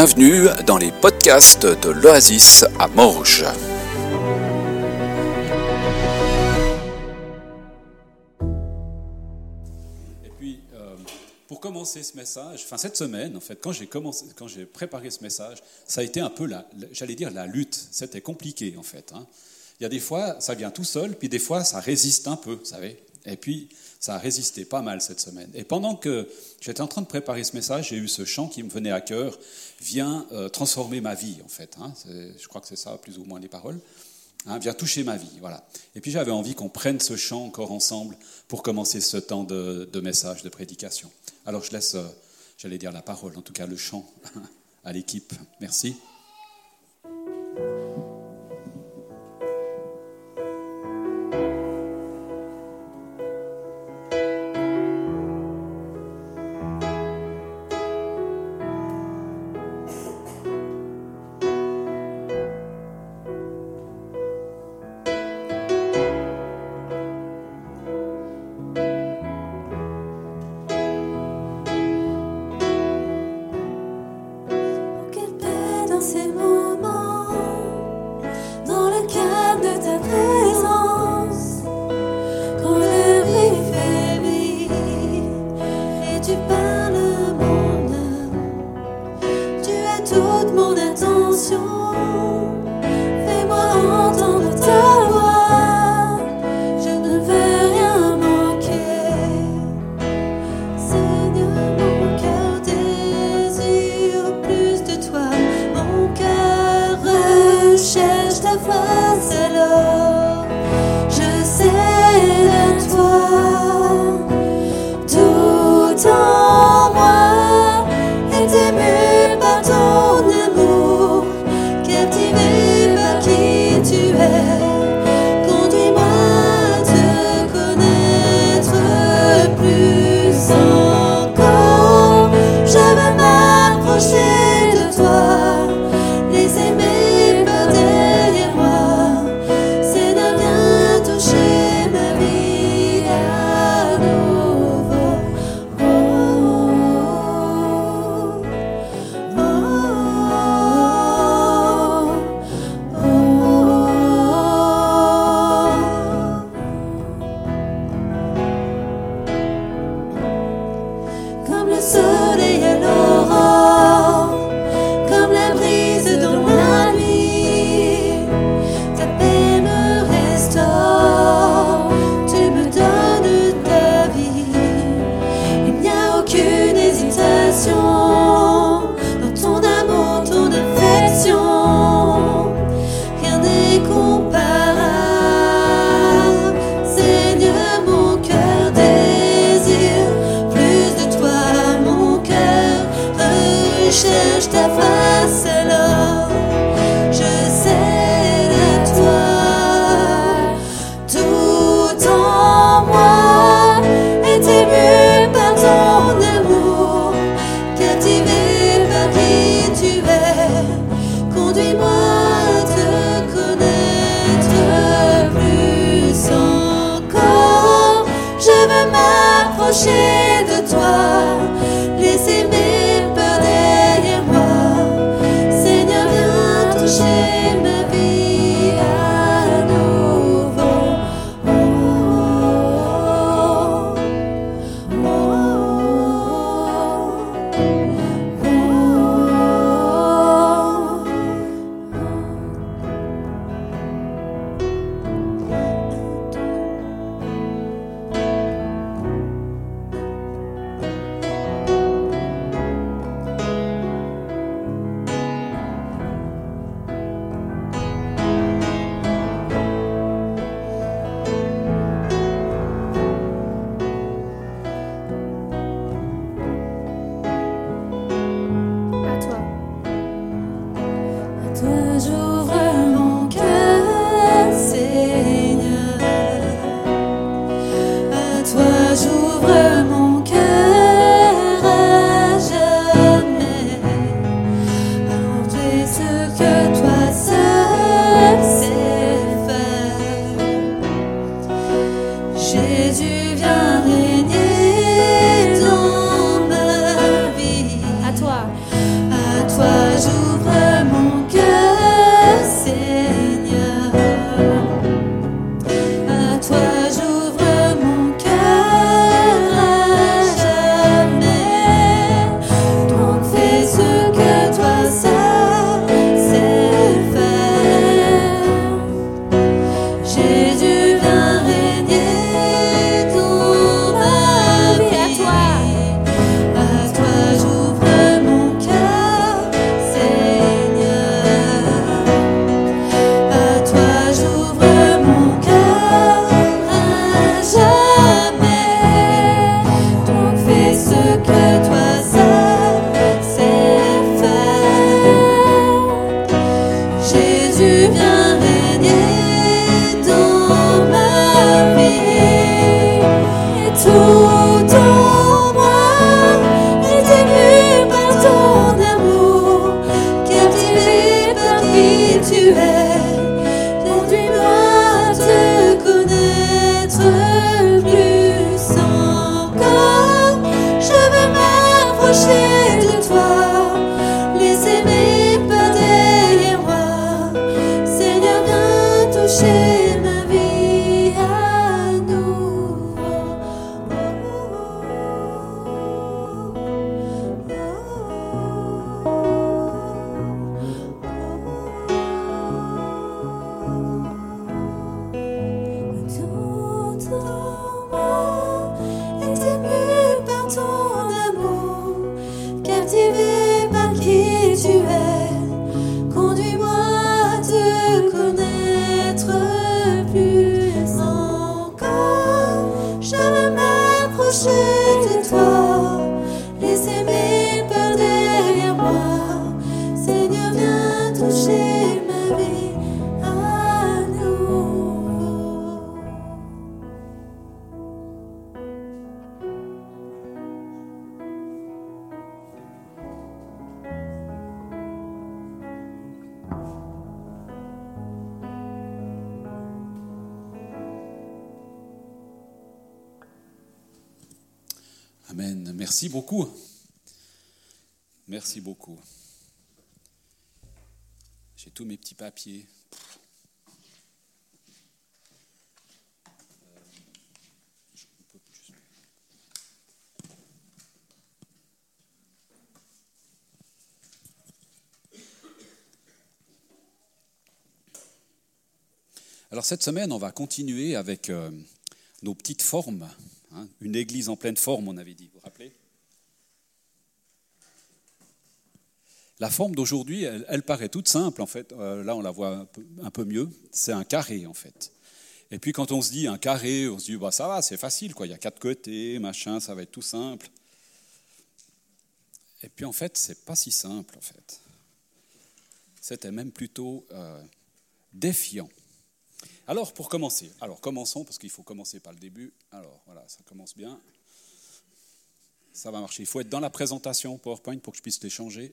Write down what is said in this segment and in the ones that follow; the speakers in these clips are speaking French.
Bienvenue dans les podcasts de l'Oasis à Morges. Et puis, euh, pour commencer ce message, enfin cette semaine, en fait, quand j'ai commencé, quand j'ai préparé ce message, ça a été un peu, la, la- j'allais dire, la lutte. C'était compliqué, en fait. hein. Il y a des fois, ça vient tout seul, puis des fois, ça résiste un peu, vous savez. Et puis, ça a résisté pas mal cette semaine. Et pendant que j'étais en train de préparer ce message, j'ai eu ce chant qui me venait à cœur, vient euh, transformer ma vie, en fait. hein. Je crois que c'est ça, plus ou moins, les paroles. Hein, vient toucher ma vie, voilà. Et puis j'avais envie qu'on prenne ce chant encore ensemble pour commencer ce temps de, de message, de prédication. Alors je laisse, euh, j'allais dire la parole, en tout cas le chant, à l'équipe. Merci. Merci beaucoup. Merci beaucoup. J'ai tous mes petits papiers. Alors cette semaine, on va continuer avec euh, nos petites formes. hein. Une église en pleine forme, on avait dit, vous vous rappelez La forme d'aujourd'hui, elle, paraît toute simple en fait. Euh, là, on la voit un peu, un peu mieux. C'est un carré en fait. Et puis quand on se dit un carré, on se dit bah, ça va, c'est facile, quoi. il y a quatre côtés, machin, ça va être tout simple. Et puis en fait, c'est pas si simple en fait. C'était même plutôt euh, défiant. Alors pour commencer, alors commençons parce qu'il faut commencer par le début. Alors voilà, ça commence bien. Ça va marcher. Il faut être dans la présentation PowerPoint pour que je puisse l'échanger.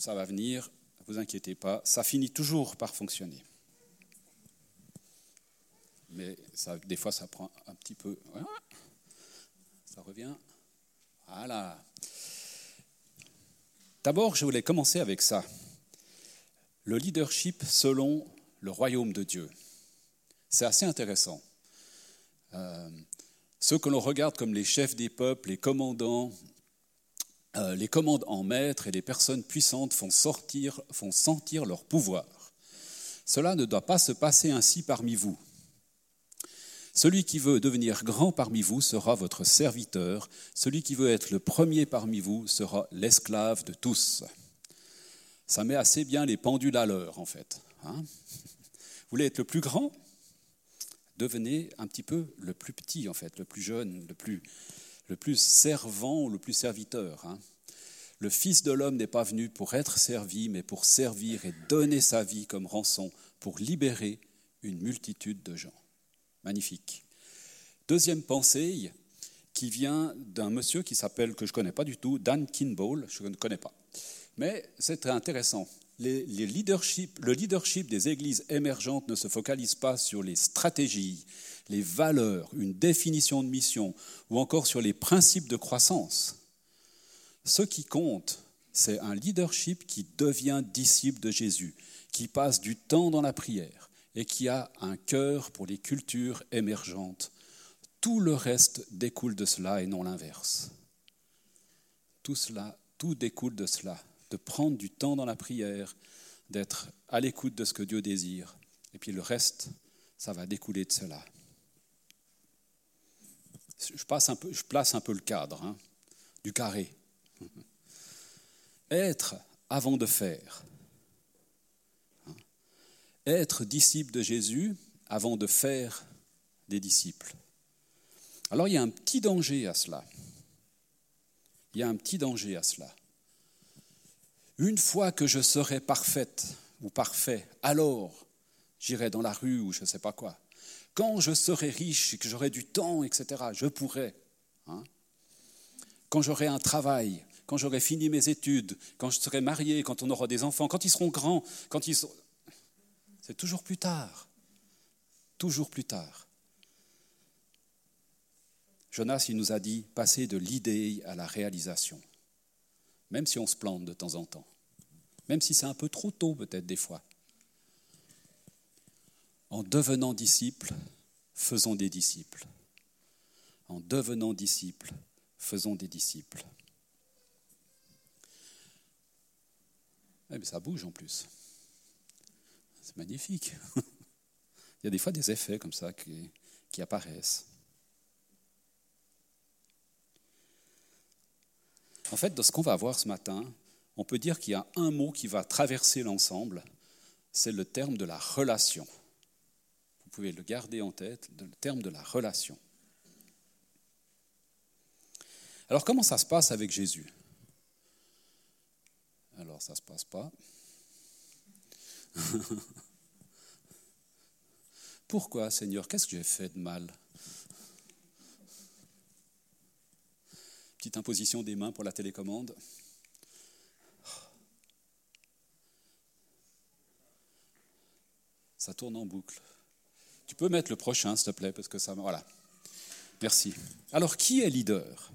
Ça va venir, ne vous inquiétez pas. Ça finit toujours par fonctionner. Mais des fois, ça prend un petit peu. Ça revient. Voilà. D'abord, je voulais commencer avec ça. Le leadership selon le royaume de Dieu. C'est assez intéressant. Euh, ceux que l'on regarde comme les chefs des peuples, les commandants, euh, les commandes en maître et les personnes puissantes font, sortir, sentir leur pouvoir. Cela ne doit pas se passer ainsi parmi vous. Celui qui veut devenir grand parmi vous sera votre serviteur. Celui qui veut être le premier parmi vous sera l'esclave de tous. Ça met assez bien les pendules à l'heure, en fait. Hein vous voulez être le plus grand? Devenez un petit peu le plus petit, en fait, le plus jeune, le plus, le plus servant ou le plus serviteur. Hein le Fils de l'homme n'est pas venu pour être servi, mais pour servir et donner sa vie comme rançon pour libérer une multitude de gens. Magnifique. Deuxième pensée qui vient d'un monsieur qui s'appelle, que je ne connais pas du tout, Dan Kimball, je ne connais pas. Mais c'est très intéressant. Le leadership des églises émergentes ne se focalise pas sur les stratégies, les valeurs, une définition de mission ou encore sur les principes de croissance. Ce qui compte, c'est un leadership qui devient disciple de Jésus, qui passe du temps dans la prière et qui a un cœur pour les cultures émergentes. Tout le reste découle de cela et non l'inverse. Tout cela, tout découle de cela, de prendre du temps dans la prière, d'être à l'écoute de ce que Dieu désire. Et puis le reste, ça va découler de cela. Je, place un peu le cadre hein, du carré. Être avant de faire. Être disciple de Jésus avant de faire des disciples. Alors il y a un petit danger à cela. Il y a un petit danger à cela. Une fois que je serai parfaite ou parfait, alors j'irai dans la rue ou je ne sais pas quoi. Quand je serai riche et que j'aurai du temps, etc., je pourrai. Hein. Quand j'aurai un travail, quand j'aurai fini mes études, quand je serai marié, quand on aura des enfants, quand ils seront grands, quand ils sont... C'est toujours plus tard. Toujours plus tard. Jonas, il nous a dit passer de l'idée à la réalisation, même si on se plante de temps en temps, même si c'est un peu trop tôt peut-être des fois. En devenant disciples, faisons des disciples. En devenant disciples, faisons des disciples. Eh ça bouge en plus. C'est magnifique. Il y a des fois des effets comme ça qui, qui apparaissent. En fait, dans ce qu'on va voir ce matin, on peut dire qu'il y a un mot qui va traverser l'ensemble, c'est le terme de la relation. Vous pouvez le garder en tête, le terme de la relation. Alors comment ça se passe avec Jésus? Alors ça ne se passe pas. Pourquoi, Seigneur? Qu'est-ce que j'ai fait de mal? Petite imposition des mains pour la télécommande. Ça tourne en boucle. Tu peux mettre le prochain, s'il te plaît, parce que ça. Voilà. Merci. Alors, qui est leader?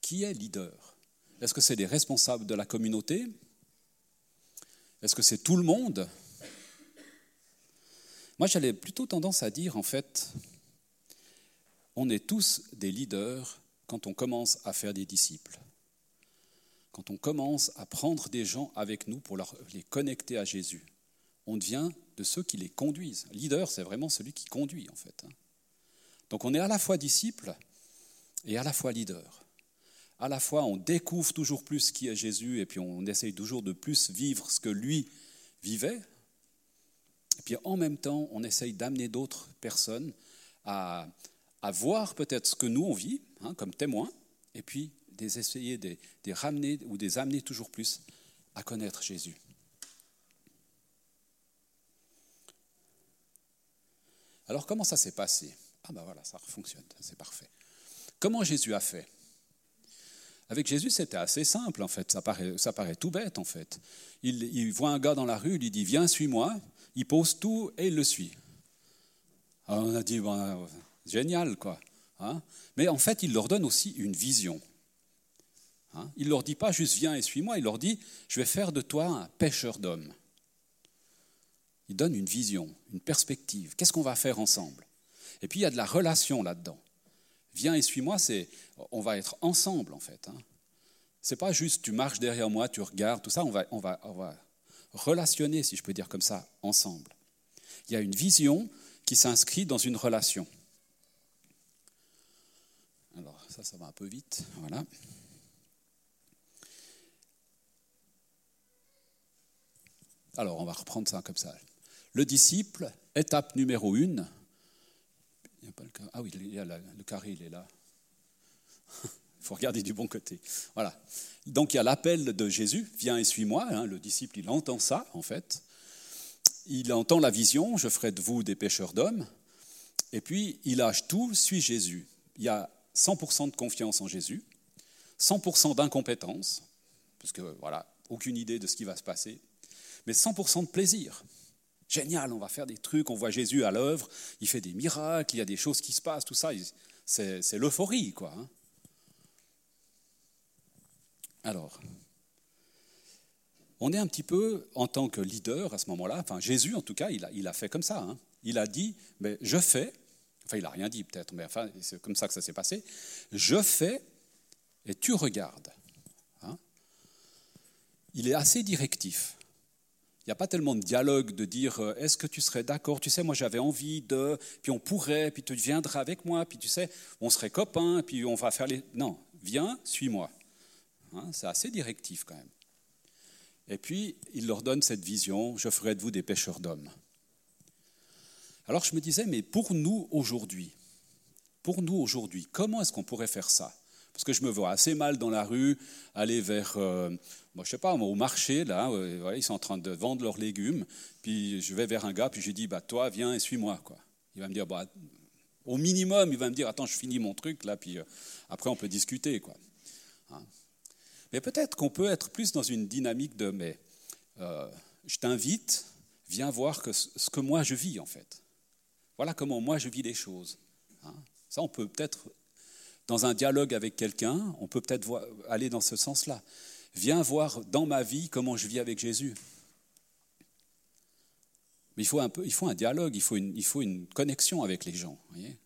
Qui est leader? Est-ce que c'est les responsables de la communauté? Est-ce que c'est tout le monde? Moi, j'avais plutôt tendance à dire, en fait, on est tous des leaders quand on commence à faire des disciples. Quand on commence à prendre des gens avec nous pour les connecter à Jésus, on devient de ceux qui les conduisent. Leader, c'est vraiment celui qui conduit, en fait. hein. Donc on est à la fois disciple et à la fois leader. À la fois, on découvre toujours plus qui est Jésus et puis on essaye toujours de plus vivre ce que lui vivait. Et puis en même temps, on essaye d'amener d'autres personnes à, voir peut-être ce que nous on vit hein, comme témoins, et puis d'essayer de les ramener ou de les amener toujours plus à connaître Jésus. Alors comment ça s'est passé? Ah ben voilà, ça fonctionne, c'est parfait. Comment Jésus a fait? Avec Jésus, c'était assez simple en fait, ça paraît, ça paraît tout bête en fait. Il, voit un gars dans la rue, il lui dit Viens, suis-moi, il pose tout et il le suit. Alors on a dit ben, Génial quoi. Hein Mais en fait, il leur donne aussi une vision. Hein il ne leur dit pas juste Viens et suis-moi, il leur dit Je vais faire de toi un pêcheur d'hommes. Il donne une vision, une perspective. Qu'est-ce qu'on va faire ensemble? Et puis il y a de la relation là-dedans. Viens et suis-moi, c'est on va être ensemble en fait. Hein. C'est pas juste tu marches derrière moi, tu regardes, tout ça. On va, on va, on va relationner, si je peux dire comme ça, ensemble. Il y a une vision qui s'inscrit dans une relation. Alors ça, ça va un peu vite. Voilà. Alors, on va reprendre ça comme ça. Le disciple, étape numéro une. Ah oui, le carré, il est là. Il faut regarder du bon côté. Voilà. Donc il y a l'appel de Jésus, viens et suis-moi. hein. le disciple, il entend ça, en fait. Il entend la vision, je ferai de vous des pêcheurs d'hommes. Et puis, il lâche tout, suit Jésus. Il y a 100% de confiance en Jésus, 100% d'incompétence, parce que, voilà, aucune idée de ce qui va se passer, mais 100% de plaisir. Génial, on va faire des trucs, on voit Jésus à l'œuvre, il fait des miracles, il y a des choses qui se passent, tout ça, c'est l'euphorie, quoi. hein. Alors, on est un petit peu, en tant que leader à ce moment-là, enfin Jésus en tout cas, il a, il a fait comme ça. hein. Il a dit, mais je fais, enfin il n'a rien dit peut-être, mais enfin c'est comme ça que ça s'est passé, je fais et tu regardes. hein. Il est assez directif. Il n'y a pas tellement de dialogue de dire euh, est-ce que tu serais d'accord? Tu sais, moi j'avais envie de, puis on pourrait, puis tu viendras avec moi, puis tu sais, on serait copains, puis on va faire les. Non, viens, suis-moi. Hein, c'est assez directif quand même. Et puis il leur donne cette vision je ferai de vous des pêcheurs d'hommes. Alors je me disais mais pour nous aujourd'hui, pour nous aujourd'hui, comment est-ce qu'on pourrait faire ça? Parce que je me vois assez mal dans la rue, aller vers, euh, moi, je sais pas, au marché, là, euh, ils sont en train de vendre leurs légumes, puis je vais vers un gars, puis je lui dis, bah, toi, viens et suis-moi. Quoi. Il va me dire, bah, au minimum, il va me dire, attends, je finis mon truc, là, puis euh, après, on peut discuter. Quoi. Hein. Mais peut-être qu'on peut être plus dans une dynamique de, mais euh, je t'invite, viens voir que ce que moi je vis, en fait. Voilà comment moi je vis les choses. Hein. Ça, on peut peut-être, dans un dialogue avec quelqu'un, on peut peut-être aller dans ce sens-là. Viens voir dans ma vie comment je vis avec Jésus. Mais il faut un, peu, il faut un dialogue, il faut une, il faut une connexion avec les gens. voyez.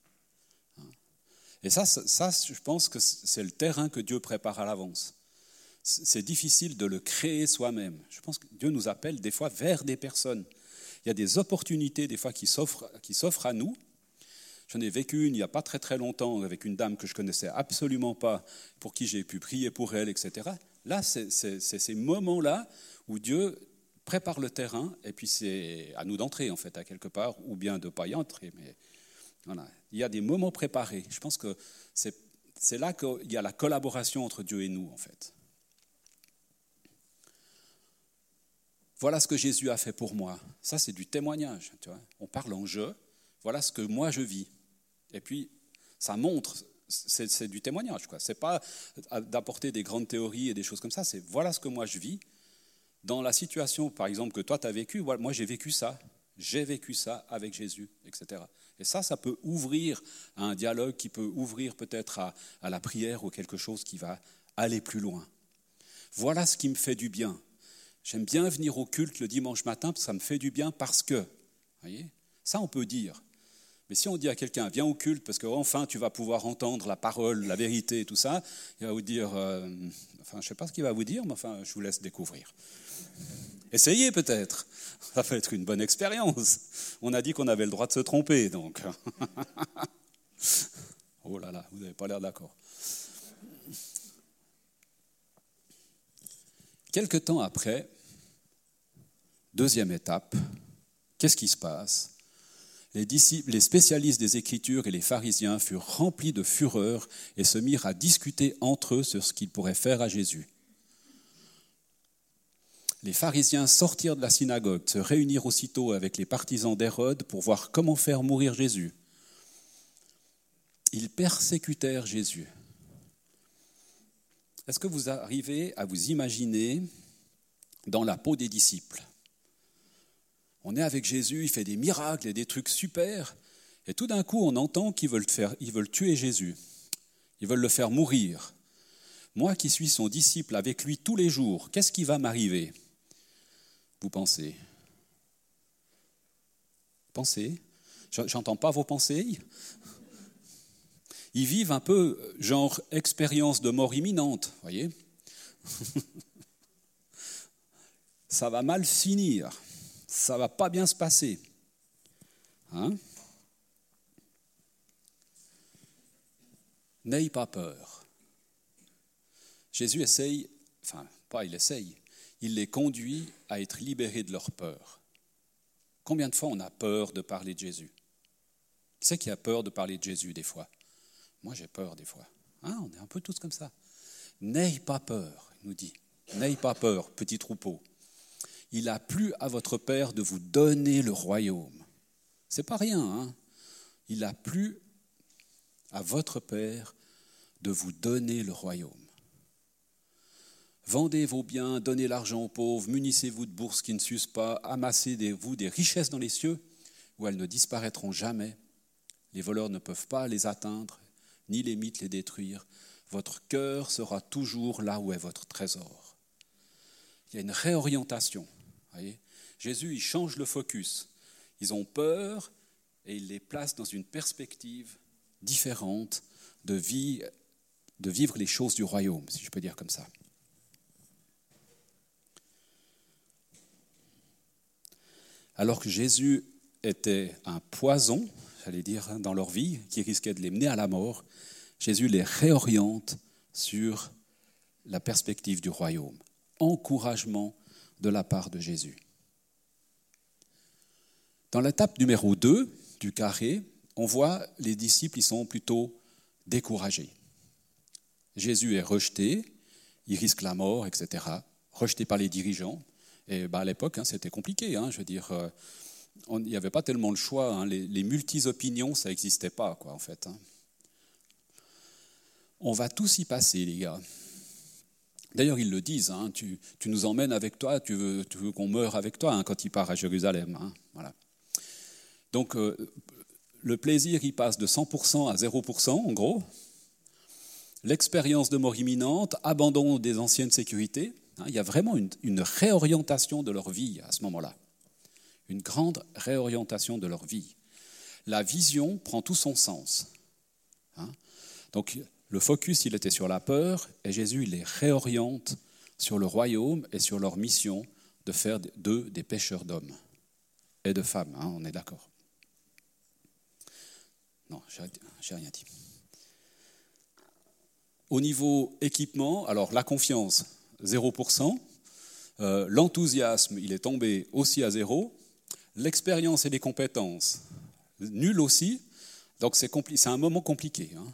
Et ça, ça, je pense que c'est le terrain que Dieu prépare à l'avance. C'est difficile de le créer soi-même. Je pense que Dieu nous appelle des fois vers des personnes. Il y a des opportunités des fois qui s'offrent à nous. J'en ai vécu une il n'y a pas très très longtemps avec une dame que je connaissais absolument pas, pour qui j'ai pu prier pour elle, etc. Là, c'est ces moments-là où Dieu prépare le terrain, et puis c'est à nous d'entrer en fait à quelque part, ou bien de ne pas y entrer. Mais voilà, il y a des moments préparés. Je pense que c'est c'est là qu'il y a la collaboration entre Dieu et nous en fait. Voilà ce que Jésus a fait pour moi. Ça, c'est du témoignage. Tu vois. On parle en je. Voilà ce que moi je vis. Et puis, ça montre. C'est du témoignage. Ce n'est pas d'apporter des grandes théories et des choses comme ça. C'est voilà ce que moi je vis. Dans la situation, par exemple, que toi tu as vécu, moi j'ai vécu ça. J'ai vécu ça avec Jésus, etc. Et ça, ça peut ouvrir à un dialogue qui peut ouvrir peut-être à, à la prière ou quelque chose qui va aller plus loin. Voilà ce qui me fait du bien. J'aime bien venir au culte le dimanche matin parce que ça me fait du bien parce que. Voyez Ça, on peut dire. Mais si on dit à quelqu'un, viens au culte parce qu'enfin tu vas pouvoir entendre la parole, la vérité tout ça, il va vous dire, euh, enfin, je ne sais pas ce qu'il va vous dire, mais enfin, je vous laisse découvrir. Essayez peut-être. Ça va être une bonne expérience. On a dit qu'on avait le droit de se tromper, donc. oh là là, vous n'avez pas l'air d'accord. Quelque temps après, deuxième étape, qu'est-ce qui se passe? Les, spécialistes des Écritures et les pharisiens furent remplis de fureur et se mirent à discuter entre eux sur ce qu'ils pourraient faire à Jésus. Les pharisiens sortirent de la synagogue, se réunirent aussitôt avec les partisans d'Hérode pour voir comment faire mourir Jésus. Ils persécutèrent Jésus. Est-ce que vous arrivez à vous imaginer dans la peau des disciples? On est avec Jésus, il fait des miracles et des trucs super, et tout d'un coup on entend qu'ils veulent, faire, tuer Jésus, ils veulent le faire mourir. Moi qui suis son disciple avec lui tous les jours, qu'est-ce qui va m'arriver? Vous pensez. Pensez. J'entends pas vos pensées? Ils vivent un peu genre expérience de mort imminente, voyez? Ça va mal finir, ça va pas bien se passer. Hein? N'ayez pas peur. Jésus essaye, enfin, pas il essaye, il les conduit à être libérés de leur peur. Combien de fois on a peur de parler de Jésus? Qui c'est qui a peur de parler de Jésus des fois? Moi, j'ai peur des fois. Hein, on est un peu tous comme ça. N'ayez pas peur, il nous dit. N'ayez pas peur, petit troupeau. Il a plu à votre Père de vous donner le royaume. C'est pas rien. Hein il a plu à votre Père de vous donner le royaume. Vendez vos biens, donnez l'argent aux pauvres, munissez-vous de bourses qui ne s'usent pas, amassez-vous des richesses dans les cieux où elles ne disparaîtront jamais. Les voleurs ne peuvent pas les atteindre ni les mythes les détruire. Votre cœur sera toujours là où est votre trésor. Il y a une réorientation. Jésus, il change le focus. Ils ont peur et il les place dans une perspective différente de, vie, de vivre les choses du royaume, si je peux dire comme ça. Alors que Jésus était un poison, j'allais dire, dans leur vie, qui risquait de les mener à la mort, Jésus les réoriente sur la perspective du royaume. Encouragement de la part de Jésus. Dans l'étape numéro 2 du carré, on voit les disciples, ils sont plutôt découragés. Jésus est rejeté, il risque la mort, etc. Rejeté par les dirigeants. Et bah, à l'époque, hein, c'était compliqué. Hein, je veux dire, euh, il n'y avait pas tellement le choix. Hein, les, les multi-opinions, ça n'existait pas, quoi, en fait. Hein. On va tous y passer, les gars. D'ailleurs, ils le disent, hein, tu, nous emmènes avec toi, tu veux, qu'on meure avec toi hein, quand il part à Jérusalem. Hein, voilà. Donc, euh, le plaisir, il passe de 100% à 0%, en gros. L'expérience de mort imminente, abandon des anciennes sécurités. il y a vraiment une, une réorientation de leur vie à ce moment-là. Une grande réorientation de leur vie. La vision prend tout son sens. Donc, le focus, il était sur la peur, et Jésus, il les réoriente sur le royaume et sur leur mission de faire d'eux des pêcheurs d'hommes et de femmes, hein, on est d'accord. Non, j'ai rien dit. Au niveau équipement, alors la confiance, 0%. Euh, l'enthousiasme, il est tombé aussi à zéro. L'expérience et les compétences, nul aussi. Donc c'est un moment compliqué. Hein.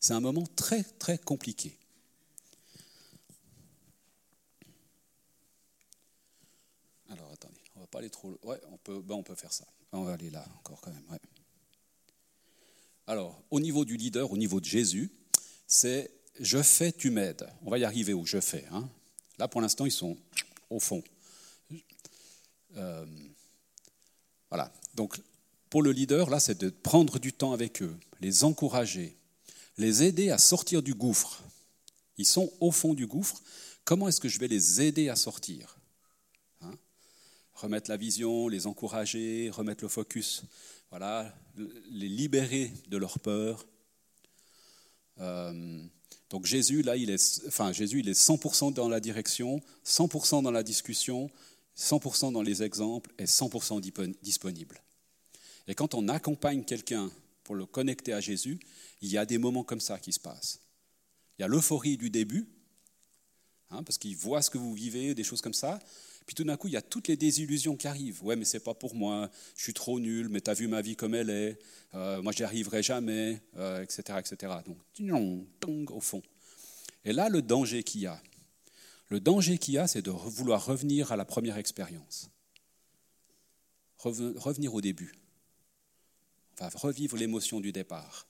C'est un moment très, très compliqué. Alors, attendez, on va pas aller trop... Ouais, on peut, ben, on peut faire ça. On va aller là encore quand même. Alors, au niveau du leader, au niveau de Jésus, c'est je fais, tu m'aides. On va y arriver au je fais. Hein. Là, pour l'instant, ils sont au fond. Euh, voilà. Donc, pour le leader, là, c'est de prendre du temps avec eux, les encourager, les aider à sortir du gouffre. Ils sont au fond du gouffre. Comment est-ce que je vais les aider à sortir hein? Remettre la vision, les encourager, remettre le focus, voilà, les libérer de leur peur. Euh, donc Jésus, là, il est, enfin, Jésus, il est 100% dans la direction, 100% dans la discussion, 100% dans les exemples et 100% disponible. Et quand on accompagne quelqu'un pour le connecter à Jésus, il y a des moments comme ça qui se passent. Il y a l'euphorie du début, hein, parce qu'il voit ce que vous vivez, des choses comme ça. Puis tout d'un coup, il y a toutes les désillusions qui arrivent. Ouais, mais c'est pas pour moi. Je suis trop nul. Mais tu as vu ma vie comme elle est. Euh, moi, j'y arriverai jamais, etc., euh, etc. Donc, au fond. Et là, le danger qu'il y a, le danger qu'il y a, c'est de vouloir revenir à la première expérience, revenir au début, va revivre l'émotion du départ.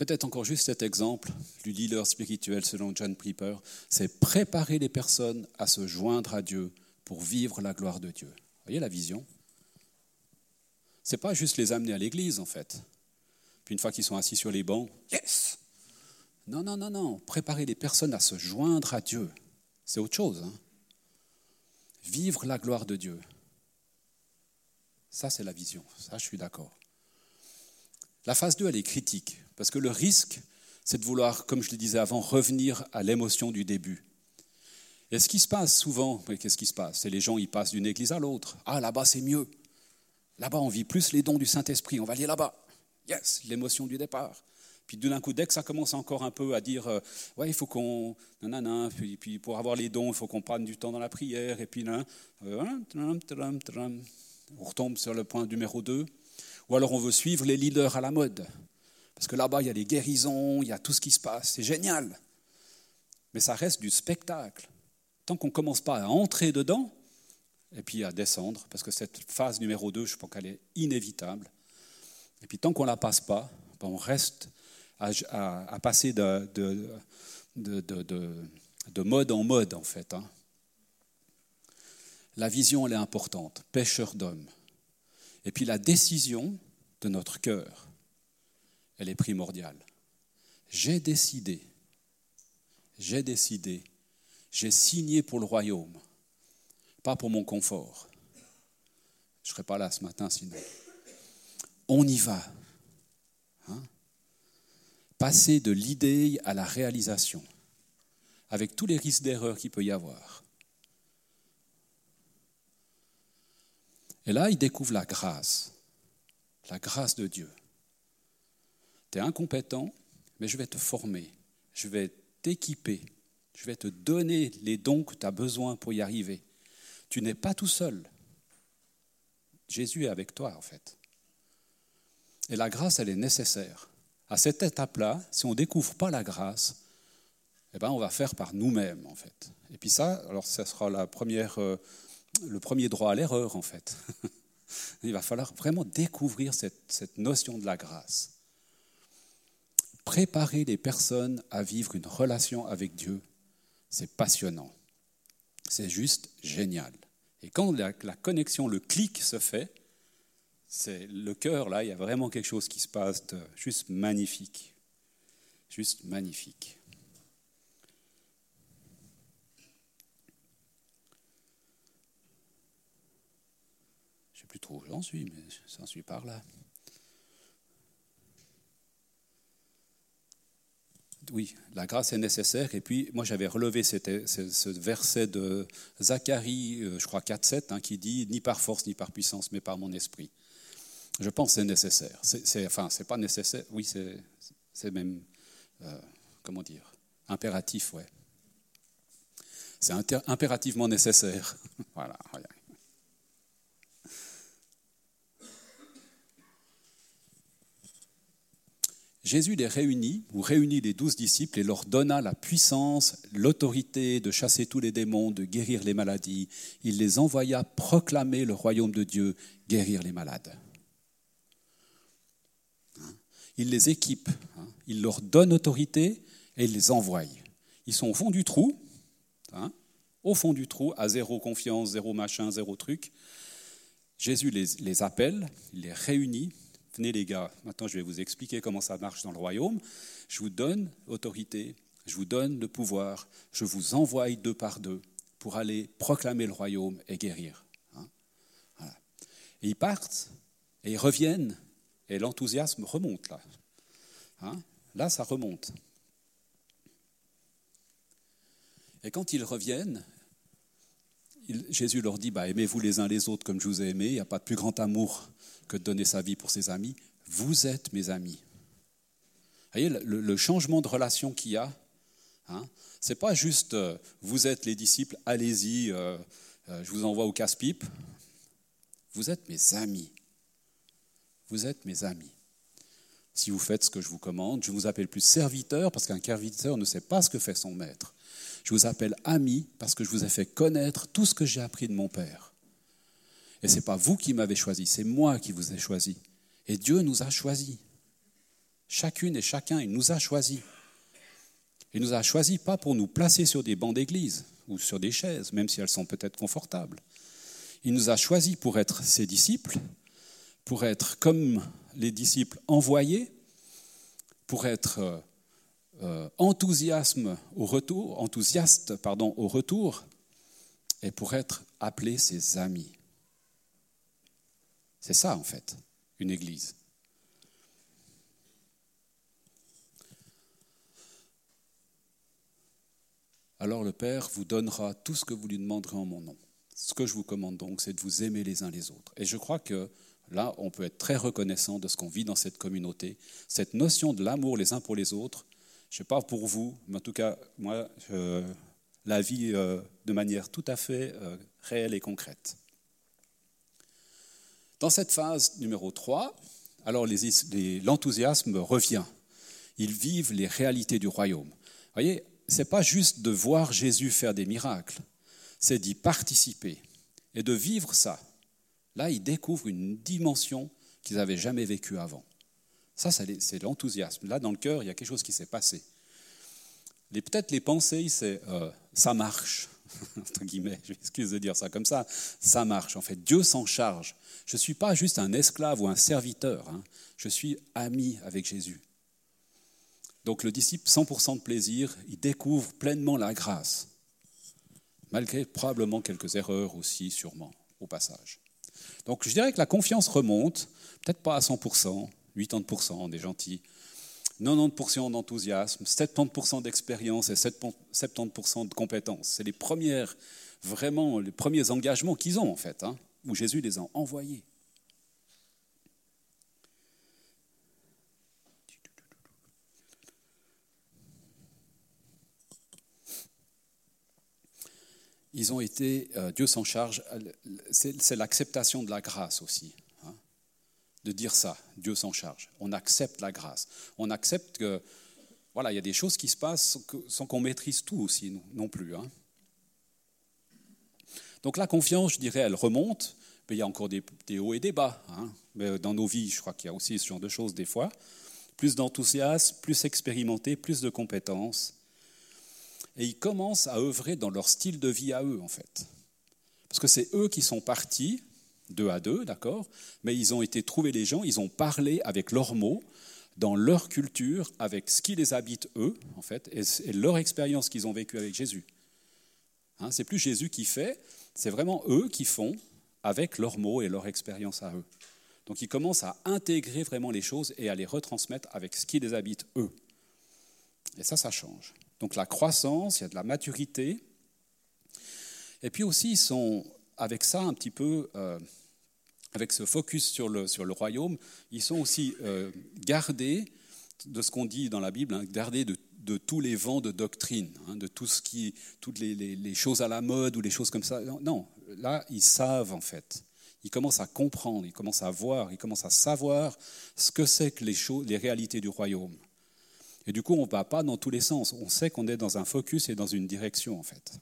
Peut-être encore juste cet exemple du leader spirituel selon John Piper, c'est préparer les personnes à se joindre à Dieu pour vivre la gloire de Dieu. Vous voyez la vision? C'est pas juste les amener à l'église en fait. Puis une fois qu'ils sont assis sur les bancs, yes Non, non, non, non. Préparer les personnes à se joindre à Dieu, c'est autre chose. Hein. Vivre la gloire de Dieu. Ça, c'est la vision. Ça, je suis d'accord. La phase 2, elle est critique. Parce que le risque, c'est de vouloir, comme je le disais avant, revenir à l'émotion du début. Et ce qui se passe souvent, qu'est-ce qui se passe? C'est les gens, ils passent d'une église à l'autre. Ah, là-bas, c'est mieux. Là-bas, on vit plus les dons du Saint-Esprit. On va aller là-bas. Yes, l'émotion du départ. Puis d'un coup, dès que ça commence encore un peu à dire, euh, ouais, il faut qu'on, nanana, puis, puis, pour avoir les dons, il faut qu'on prenne du temps dans la prière, et puis là, euh, on retombe sur le point numéro 2. Ou alors on veut suivre les leaders à la mode. Parce que là-bas, il y a les guérisons, il y a tout ce qui se passe, c'est génial. Mais ça reste du spectacle. Tant qu'on ne commence pas à entrer dedans, et puis à descendre, parce que cette phase numéro 2, je pense qu'elle est inévitable. Et puis tant qu'on ne la passe pas, ben, on reste à, passer de, de, mode en mode, en fait. Hein. La vision, elle est importante, pêcheur d'hommes. Et puis la décision de notre cœur elle est primordiale. J'ai décidé, j'ai décidé, j'ai signé pour le royaume, pas pour mon confort. Je ne serai pas là ce matin sinon. On y va. Hein. Passer de l'idée à la réalisation, avec tous les risques d'erreur qu'il peut y avoir. Et là, il découvre la grâce, la grâce de Dieu. Tu es incompétent, mais je vais te former, je vais t'équiper, je vais te donner les dons que tu as besoin pour y arriver. Tu n'es pas tout seul. Jésus est avec toi, en fait. Et la grâce, elle est nécessaire. À cette étape-là, si on ne découvre pas la grâce, eh ben, on va faire par nous-mêmes, en fait. Et puis ça, alors ça sera la première, euh, le premier droit à l'erreur, en fait. Il va falloir vraiment découvrir cette, notion de la grâce préparer les personnes à vivre une relation avec Dieu, c'est passionnant. C'est juste génial. Et quand la, connexion, le clic se fait, c'est le cœur, là, il y a vraiment quelque chose qui se passe de juste magnifique. Juste magnifique. Je ne sais plus trop j'en suis, mais j'en suis par là. oui, la grâce est nécessaire. Et puis, moi, j'avais relevé ce verset de Zacharie, euh, je crois 4-7, hein, qui dit Ni par force, ni par puissance, mais par mon esprit. Je pense que c'est nécessaire. C'est, enfin, c'est pas nécessaire, oui, c'est, même, euh, comment dire, impératif, ouais. C'est impérativement nécessaire. voilà, Jésus les réunit, ou réunit les douze disciples et leur donna la puissance, l'autorité de chasser tous les démons, de guérir les maladies. Il les envoya proclamer le royaume de Dieu, guérir les malades. Il les équipe, hein. il leur donne autorité et il les envoie. Ils sont au fond du trou, hein, au fond du trou, à zéro confiance, zéro machin, zéro truc. Jésus les, les appelle, il les réunit, venez les gars, maintenant je vais vous expliquer comment ça marche dans le royaume. Je vous donne autorité, je vous donne le pouvoir, je vous envoie deux par deux pour aller proclamer le royaume et guérir. Hein. Et ils partent et ils reviennent et l'enthousiasme remonte là. Hein. là, ça remonte. Et quand ils reviennent, Jésus leur dit, bah, aimez-vous les uns les autres comme je vous ai aimé, il n'y a pas de plus grand amour que de donner sa vie pour ses amis. Vous êtes mes amis. Vous voyez, le, changement de relation qu'il y a, hein, ce n'est pas juste euh, vous êtes les disciples, allez-y, euh, euh, je vous envoie au casse-pipe. Vous êtes mes amis. Vous êtes mes amis. Si vous faites ce que je vous commande, je ne vous appelle plus serviteur parce qu'un serviteur ne sait pas ce que fait son maître. Je vous appelle ami parce que je vous ai fait connaître tout ce que j'ai appris de mon Père. Et ce n'est pas vous qui m'avez choisi, c'est moi qui vous ai choisi. Et Dieu nous a choisis. Chacune et chacun, il nous a choisis. Il nous a choisis pas pour nous placer sur des bancs d'église ou sur des chaises, même si elles sont peut-être confortables. Il nous a choisis pour être ses disciples, pour être comme les disciples envoyés, pour être euh, enthousiasme au retour, enthousiaste pardon, au retour, et pour être appelés ses amis. C'est ça en fait, une église. Alors le Père vous donnera tout ce que vous lui demanderez en mon nom. Ce que je vous commande donc, c'est de vous aimer les uns les autres. Et je crois que là, on peut être très reconnaissant de ce qu'on vit dans cette communauté. Cette notion de l'amour les uns pour les autres, je ne sais pas pour vous, mais en tout cas, moi, je la vis euh, de manière tout à fait euh, réelle et concrète. Dans cette phase numéro 3, alors l'enthousiasme revient. Ils vivent les réalités du royaume. Vous voyez, ce n'est pas juste de voir Jésus faire des miracles, c'est d'y participer et de vivre ça. Là, ils découvrent une dimension qu'ils n'avaient jamais vécue avant. Ça, c'est l'enthousiasme. Là, dans le cœur, il y a quelque chose qui s'est passé. Peut-être les pensées, c'est euh, ça marche, entre je m'excuse de dire ça comme ça, ça marche. En fait, Dieu s'en charge. Je ne suis pas juste un esclave ou un serviteur, hein. je suis ami avec Jésus. Donc le disciple, 100% de plaisir, il découvre pleinement la grâce, malgré probablement quelques erreurs aussi, sûrement, au passage. Donc je dirais que la confiance remonte, peut-être pas à 100%, 80% on est gentil, 90% d'enthousiasme, 70% d'expérience et 70% de compétences. C'est les premières, vraiment, les premiers engagements qu'ils ont en fait, hein, où Jésus les a envoyés. Ils ont été, euh, Dieu s'en charge, c'est l'acceptation de la grâce aussi de dire ça, Dieu s'en charge. On accepte la grâce. On accepte que, voilà, il y a des choses qui se passent sans qu'on maîtrise tout aussi non plus. Hein. Donc la confiance, je dirais, elle remonte. Mais il y a encore des, hauts et des bas. Hein. Mais dans nos vies, je crois qu'il y a aussi ce genre de choses des fois. Plus d'enthousiasme, plus expérimenté, plus de compétences. Et ils commencent à œuvrer dans leur style de vie à eux, en fait. Parce que c'est eux qui sont partis deux à deux, d'accord Mais ils ont été trouver les gens, ils ont parlé avec leurs mots, dans leur culture, avec ce qui les habite eux, en fait, et, leur expérience qu'ils ont vécue avec Jésus. Hein, c'est plus Jésus qui fait, c'est vraiment eux qui font avec leurs mots et leur expérience à eux. Donc ils commencent à intégrer vraiment les choses et à les retransmettre avec ce qui les habite eux. Et ça, ça change. Donc la croissance, il y a de la maturité. Et puis aussi, ils sont avec ça un petit peu euh, avec ce focus sur le, sur le royaume, ils sont aussi euh, gardés de ce qu'on dit dans la Bible, hein, gardés de, de, tous les vents de doctrine, hein, de tout ce qui, toutes les, les, choses à la mode ou les choses comme ça. Non, là, ils savent en fait. Ils commencent à comprendre, ils commencent à voir, ils commencent à savoir ce que c'est que les, choses, les réalités du royaume. Et du coup, on ne va pas dans tous les sens. On sait qu'on est dans un focus et dans une direction en fait.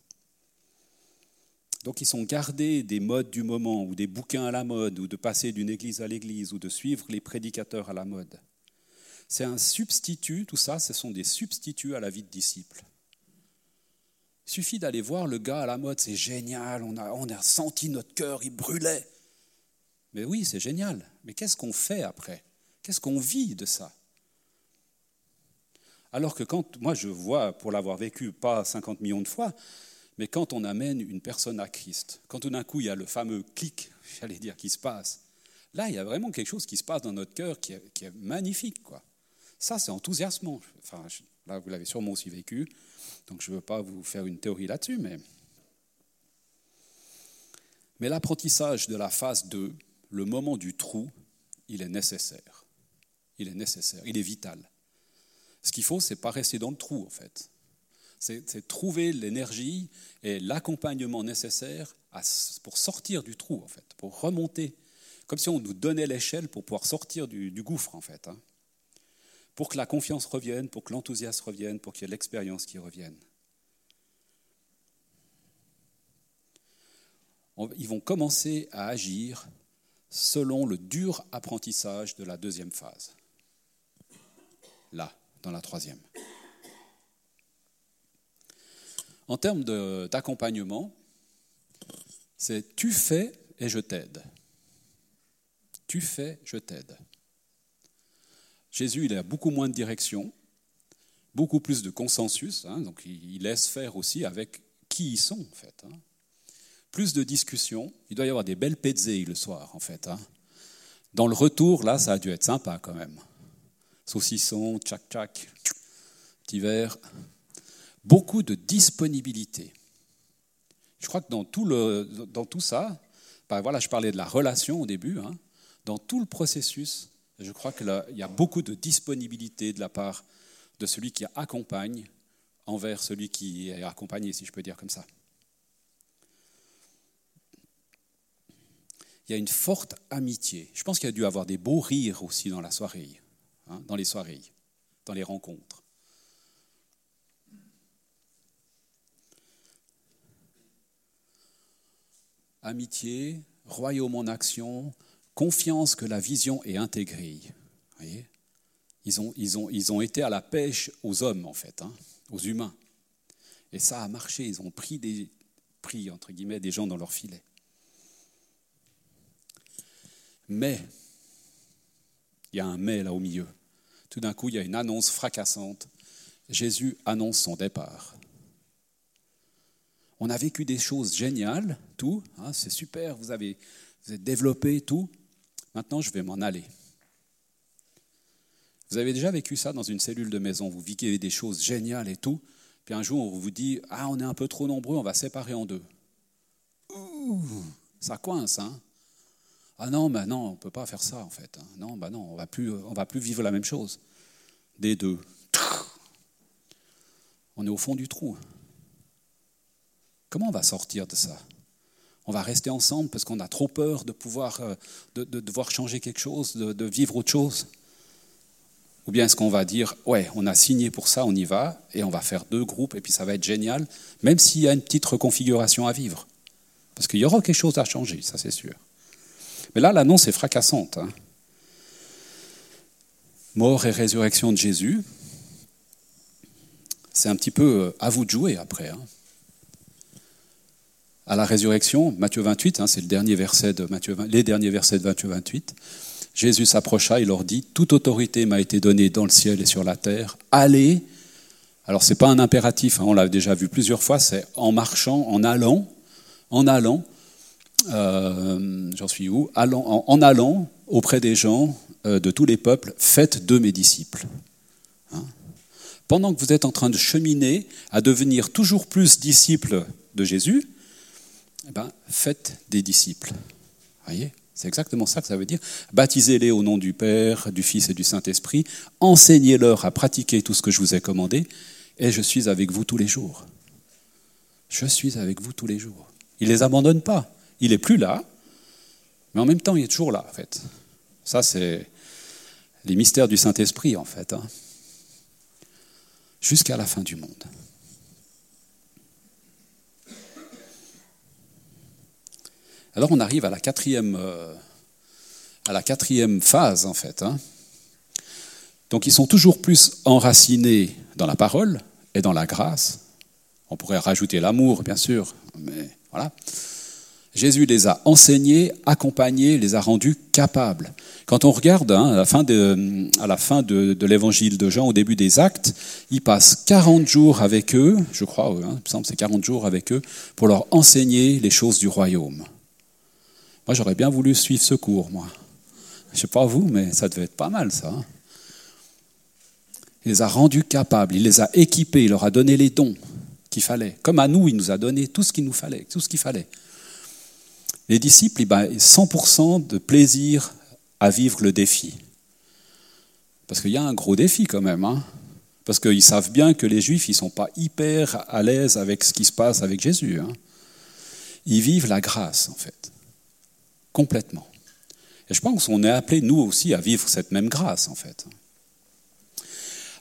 Donc ils sont gardés des modes du moment, ou des bouquins à la mode, ou de passer d'une église à l'église, ou de suivre les prédicateurs à la mode. C'est un substitut, tout ça, ce sont des substituts à la vie de disciple. Il suffit d'aller voir le gars à la mode, c'est génial, on a, on a senti notre cœur, il brûlait. Mais oui, c'est génial. Mais qu'est-ce qu'on fait après? Qu'est-ce qu'on vit de ça? Alors que quand, moi je vois, pour l'avoir vécu pas 50 millions de fois, mais quand on amène une personne à Christ, quand tout d'un coup il y a le fameux clic, j'allais dire, qui se passe, là il y a vraiment quelque chose qui se passe dans notre cœur qui est, magnifique. Quoi. Ça c'est enthousiasmant. Enfin, là vous l'avez sûrement aussi vécu, donc je ne veux pas vous faire une théorie là-dessus, mais... Mais l'apprentissage de la phase 2, le moment du trou, il est nécessaire. Il est nécessaire, il est vital. Ce qu'il faut, c'est pas rester dans le trou, en fait. C'est trouver l'énergie et l'accompagnement nécessaire pour sortir du trou, en fait, pour remonter. Comme si on nous donnait l'échelle pour pouvoir sortir du, gouffre, en fait. Hein. Pour que la confiance revienne, pour que l'enthousiasme revienne, pour qu'il y ait l'expérience qui revienne. Ils vont commencer à agir selon le dur apprentissage de la deuxième phase. Là, dans la troisième. En termes d'accompagnement, c'est tu fais et je t'aide. Tu fais, je t'aide. Jésus, il a beaucoup moins de direction, beaucoup plus de consensus, hein, donc il laisse faire aussi avec qui ils sont en fait. Hein. Plus de discussions, il doit y avoir des belles pizzas le soir en fait. Hein. Dans le retour, là, ça a dû être sympa quand même. Saucisson, tchac tchac, petit verre beaucoup de disponibilité. Je crois que dans tout, ça, ben voilà, je parlais de la relation au début, hein, dans tout le processus, je crois qu'il y a beaucoup de disponibilité de la part de celui qui accompagne envers celui qui est accompagné, si je peux dire comme ça. Il y a une forte amitié. Je pense qu'il y a dû avoir des beaux rires aussi dans la soirée, hein, dans les soirées, dans les rencontres. amitié, royaume en action, confiance que la vision est intégrée. ils, ont, ils, ont, ils ont été à la pêche aux hommes, en fait, hein, aux humains. Et ça a marché, ils ont pris, des, pris, entre guillemets, des gens dans leur filet. Mais, il y a un mais là au milieu. Tout d'un coup, il y a une annonce fracassante. Jésus annonce son départ. On a vécu des choses géniales, tout, hein, c'est super, vous avez vous développé, tout. Maintenant, je vais m'en aller. Vous avez déjà vécu ça dans une cellule de maison, vous vivez des choses géniales et tout, puis un jour on vous dit Ah, on est un peu trop nombreux, on va séparer en deux. Ouh, ça coince, hein Ah non, ben non, on ne peut pas faire ça en fait. Hein. Non, ben non, on va plus, va plus vivre la même chose. Des deux. On est au fond du trou. Comment on va sortir de ça? On va rester ensemble parce qu'on a trop peur de pouvoir euh, de, devoir changer quelque chose, de, vivre autre chose? Ou bien est-ce qu'on va dire ouais, on a signé pour ça, on y va et on va faire deux groupes et puis ça va être génial, même s'il y a une petite reconfiguration à vivre? Parce qu'il y aura quelque chose à changer, ça c'est sûr. Mais là, l'annonce est fracassante. Hein. Mort et résurrection de Jésus, c'est un petit peu euh, à vous de jouer après. Hein à la résurrection, Matthieu 28, hein, c'est le dernier verset de Matthieu, les derniers versets de Matthieu 28. Jésus s'approcha et leur dit Toute autorité m'a été donnée dans le ciel et sur la terre. Allez. Alors, ce n'est pas un impératif, on l'a déjà vu plusieurs fois, c'est en marchant, en allant, en allant, euh, j'en suis où en, allant auprès des gens euh, de tous les peuples, faites de mes disciples. Hein. Pendant que vous êtes en train de cheminer à devenir toujours plus disciples de Jésus, eh ben, faites des disciples. Voyez c'est exactement ça que ça veut dire. Baptisez-les au nom du Père, du Fils et du Saint-Esprit. Enseignez-leur à pratiquer tout ce que je vous ai commandé. Et je suis avec vous tous les jours. Je suis avec vous tous les jours. Il ne les abandonne pas. Il n'est plus là, mais en même temps, il est toujours là, en fait. Ça, c'est les mystères du Saint-Esprit, en fait. Hein. Jusqu'à la fin du monde. Alors on arrive à la quatrième, euh, phase, en fait. Hein. Donc ils sont toujours plus enracinés dans la parole et dans la grâce. On pourrait rajouter l'amour, bien sûr, mais voilà. Jésus les a enseignés, accompagnés, les a rendus capables. Quand on regarde hein, à la fin, de, l'évangile de Jean, au début des actes, il passe 40 jours avec eux, je crois, hein, il me semble que c'est 40 jours avec eux, pour leur enseigner les choses du royaume. Moi, j'aurais bien voulu suivre ce cours, moi. Je ne sais pas vous, mais ça devait être pas mal, ça. hein. Il les a rendus capables, il les a équipés, il leur a donné les dons qu'il fallait. Comme à nous, il nous a donné tout ce qu'il nous fallait, tout ce qu'il fallait. Les disciples, eh ben, 100% de plaisir à vivre le défi. Parce qu'il y a un gros défi quand même. hein. Parce qu'ils savent bien que les Juifs, ils ne sont pas hyper à l'aise avec ce qui se passe avec Jésus. hein. Ils vivent la grâce, en fait. Complètement. Et je pense qu'on est appelés, nous aussi, à vivre cette même grâce, en fait.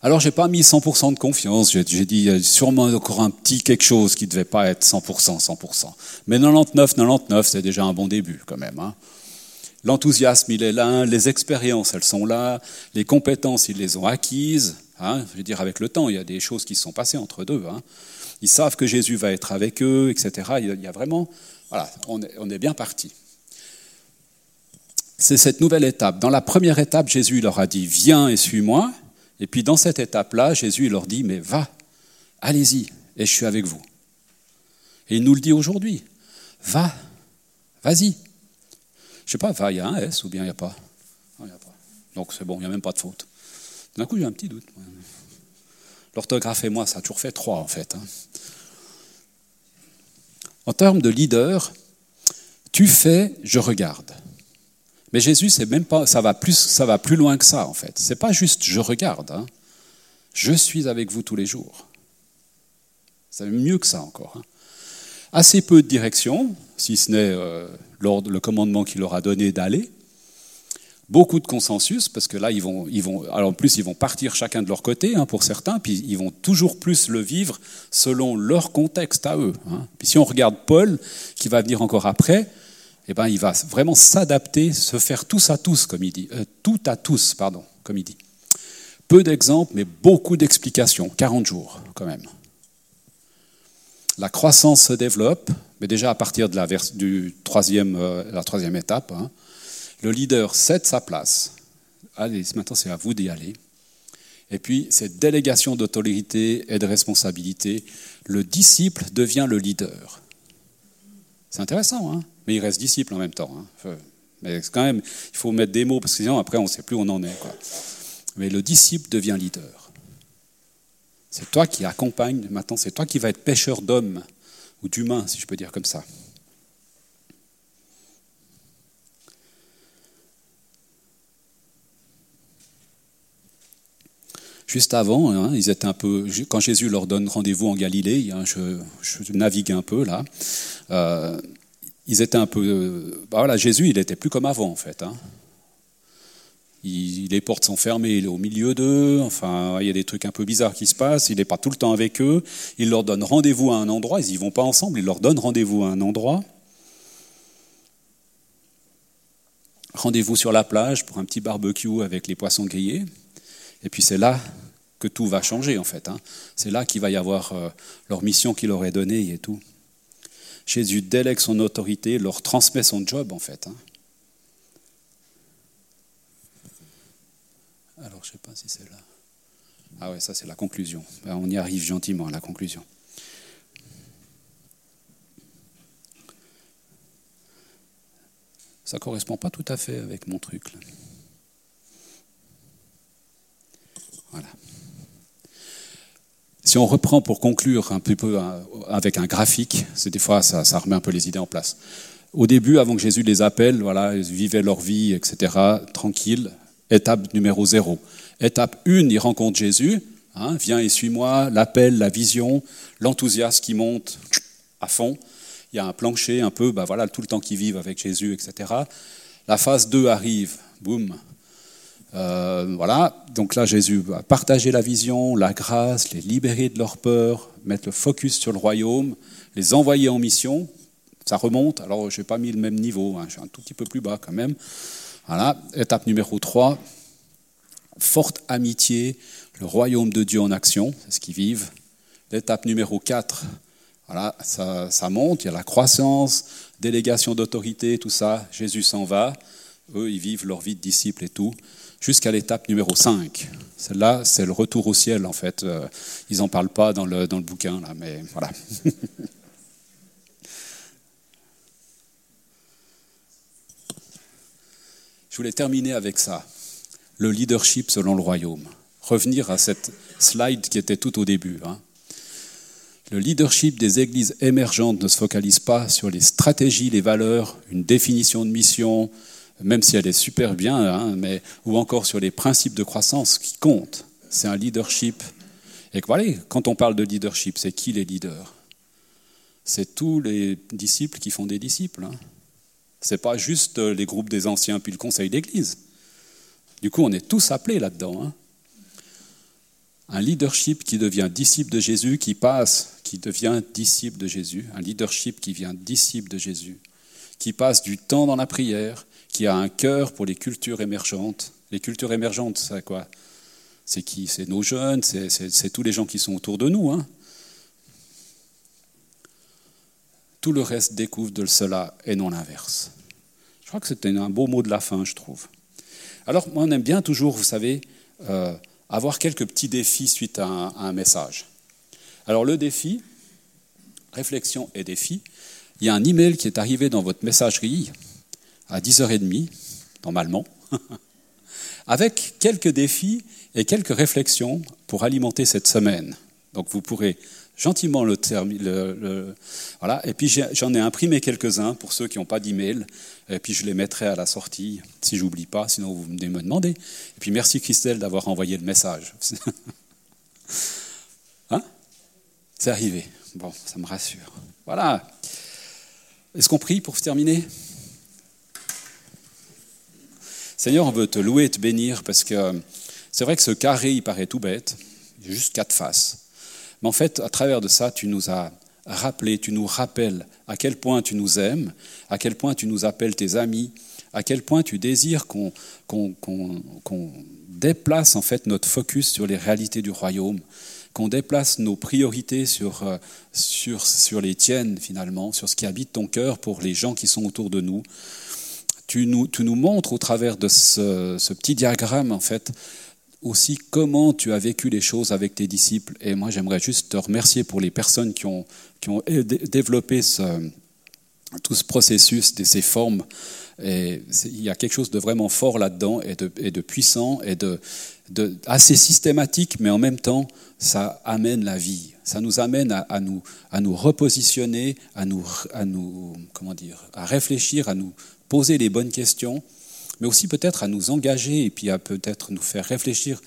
Alors, j'ai pas mis 100% de confiance. J'ai dit, il y a sûrement encore un petit quelque chose qui ne devait pas être 100%, 100%. Mais 99, 99, c'est déjà un bon début, quand même. hein. L'enthousiasme, il est là, les expériences, elles sont là, les compétences, ils les ont acquises. hein. Je veux dire, avec le temps, il y a des choses qui se sont passées entre deux. hein. Ils savent que Jésus va être avec eux, etc. Il y a- vraiment, voilà, on est bien parti. C'est cette nouvelle étape. Dans la première étape, Jésus leur a dit, viens et suis-moi. Et puis dans cette étape-là, Jésus leur dit, mais va, allez-y, et je suis avec vous. Et il nous le dit aujourd'hui, va, vas-y. Je sais pas, va, il y a un S ou bien il n'y a pas? Non, il n'y a pas. Donc c'est bon, il n'y a même pas de faute. D'un coup, j'ai un petit doute. L'orthographe et moi, ça a toujours fait trois en fait. hein. En termes de leader, tu fais, je regarde. Mais Jésus, c'est même pas, ça va plus, ça va plus loin que ça en fait. C'est pas juste je regarde. hein. Je suis avec vous tous les jours. C'est mieux que ça encore. hein. Assez peu de direction, si ce n'est euh, le commandement qu'il leur a donné d'aller. Beaucoup de consensus, parce que là, ils vont, ils vont, alors en plus, ils vont partir chacun de leur côté, hein, pour certains, puis ils vont toujours plus le vivre selon leur contexte à eux. Puis si on regarde Paul, qui va venir encore après, eh ben, il va vraiment s'adapter, se faire tous à tous, comme il dit, Euh, tout à tous, pardon, comme il dit. Peu d'exemples, mais beaucoup d'explications. 40 jours, quand même. La croissance se développe, mais déjà à partir de la, euh, troisième étape. hein. Le leader cède sa place. Allez, maintenant c'est à vous d'y aller. Et puis, cette délégation d'autorité et de responsabilité, le disciple devient le leader. C'est intéressant, hein mais il reste disciple en même temps. hein. Mais quand même, il faut mettre des mots, parce que sinon après on ne sait plus où on en est. Mais le disciple devient leader. C'est toi qui accompagne, maintenant c'est toi qui vas être pêcheur d'hommes, ou d'humains, si je peux dire comme ça. Juste avant, hein, ils étaient un peu, quand Jésus leur donne rendez-vous en Galilée, hein, je, je navigue un peu là, euh, ils étaient un peu, euh, bah voilà, Jésus, il était plus comme avant en fait. hein. Les portes sont fermées, il est au milieu d'eux. Enfin, il y a des trucs un peu bizarres qui se passent. Il n'est pas tout le temps avec eux. Il leur donne rendez-vous à un endroit. Ils n'y vont pas ensemble. Il leur donne rendez-vous à un endroit. Rendez-vous sur la plage pour un petit barbecue avec les poissons grillés. Et puis c'est là que tout va changer en fait. hein. C'est là qu'il va y avoir euh, leur mission qu'il leur est donnée et tout. Jésus délègue son autorité, leur transmet son job en fait. hein. Alors, je ne sais pas si c'est là. Ah ouais, ça c'est la conclusion. Ben, on y arrive gentiment à la conclusion. Ça ne correspond pas tout à fait avec mon truc. là. Voilà. Si on reprend pour conclure un peu hein, avec un graphique, c'est des fois ça, remet un peu les idées en place. Au début, avant que Jésus les appelle, voilà, ils vivaient leur vie, etc., tranquille. Étape numéro zéro. Étape une, ils rencontrent Jésus. hein, viens et suis-moi. L'appel, la vision, l'enthousiasme qui monte à fond. Il y a un plancher un peu, bah voilà, tout le temps qu'ils vivent avec Jésus, etc. La phase 2 arrive, boum. Euh, voilà, donc là Jésus va partager la vision, la grâce, les libérer de leur peur, mettre le focus sur le royaume, les envoyer en mission. Ça remonte, alors je n'ai pas mis le même niveau, hein, je suis un tout petit peu plus bas quand même. Voilà, étape numéro 3, forte amitié, le royaume de Dieu en action, c'est ce qu'ils vivent. L'étape numéro 4, Voilà, ça, ça monte, il y a la croissance, délégation d'autorité, tout ça. Jésus s'en va. Eux, ils vivent leur vie de disciples et tout, jusqu'à l'étape numéro 5. Celle-là, c'est le retour au ciel, en fait. Euh, Ils n'en parlent pas dans le, dans le bouquin, là, mais voilà. Je voulais terminer avec ça. Le leadership selon le royaume. Revenir à cette slide qui était tout au début. hein. Le leadership des églises émergentes ne se focalise pas sur les stratégies, les valeurs, une définition de mission, même si elle est super bien, hein, mais, ou encore sur les principes de croissance qui comptent. C'est un leadership. Et voilà, quand on parle de leadership, c'est qui les leaders? C'est tous les disciples qui font des disciples. Hein. C'est pas juste les groupes des anciens puis le conseil d'église. Du coup, on est tous appelés là-dedans. hein. Un leadership qui devient disciple de Jésus, qui passe, qui devient disciple de Jésus. Un leadership qui devient disciple de Jésus, qui passe du temps dans la prière, qui a un cœur pour les cultures émergentes. Les cultures émergentes, c'est quoi? C'est qui? C'est nos jeunes, c'est- tous les gens qui sont autour de nous. hein. Tout le reste découvre de cela et non l'inverse. Je crois que c'était un beau mot de la fin, je trouve. Alors, moi, on aime bien toujours, vous savez, euh, avoir quelques petits défis suite à un, à un message. Alors, le défi, réflexion et défi, il y a un email qui est arrivé dans votre messagerie à 10h30, normalement, avec quelques défis et quelques réflexions pour alimenter cette semaine. Donc, vous pourrez gentiment le terminer. Voilà. Et puis, j'en ai imprimé quelques-uns pour ceux qui n'ont pas d'email. Et puis, je les mettrai à la sortie, si j'oublie pas, sinon vous me demander. Et puis, merci Christelle d'avoir envoyé le message. Hein? C'est arrivé. Bon, ça me rassure. Voilà. Est-ce qu'on prie pour terminer? Seigneur, on veut te louer et te bénir parce que c'est vrai que ce carré, il paraît tout bête, juste quatre faces. Mais en fait, à travers de ça, tu nous as rappelé, tu nous rappelles à quel point tu nous aimes, à quel point tu nous appelles tes amis, à quel point tu désires qu'on déplace en fait notre focus sur les réalités du royaume, qu'on déplace nos priorités sur, euh, sur, sur les tiennes finalement, sur ce qui habite ton cœur pour les gens qui sont autour de nous. Tu nous, montres au travers de ce, petit diagramme en fait aussi comment tu as vécu les choses avec tes disciples. Et moi, j'aimerais juste te remercier pour les personnes qui ont, développé tout ce processus, ces formes. Il y a quelque chose de vraiment fort là-dedans et de, puissant et de, assez systématique, mais en même temps, ça amène la vie. Ça nous amène à, à nous, à nous repositionner, à nous, à nous, comment dire, à réfléchir, à nous poser les bonnes questions mais aussi peut-être à nous engager et puis à peut-être nous faire réfléchir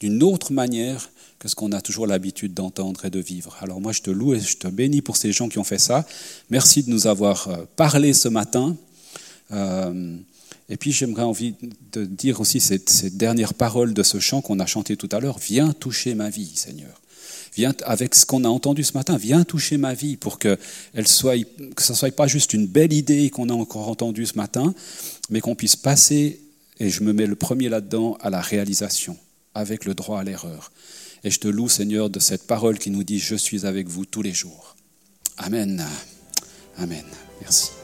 d'une autre manière que ce qu'on a toujours l'habitude d'entendre et de vivre. Alors moi, je te loue et je te bénis pour ces gens qui ont fait ça. Merci de nous avoir euh, parlé ce matin. Euh, et puis j'aimerais envie de dire aussi cette, cette dernière parole de ce chant qu'on a chanté tout à l'heure. Viens toucher ma vie, Seigneur. Viens avec ce qu'on a entendu ce matin, viens toucher ma vie pour que elle soit, que ça soit pas juste une belle idée qu'on a encore entendue ce matin, mais qu'on puisse passer, et je me mets le premier là-dedans, à la réalisation, avec le droit à l'erreur. Et je te loue, Seigneur, de cette parole qui nous dit Je suis avec vous tous les jours. Amen. Amen. Merci.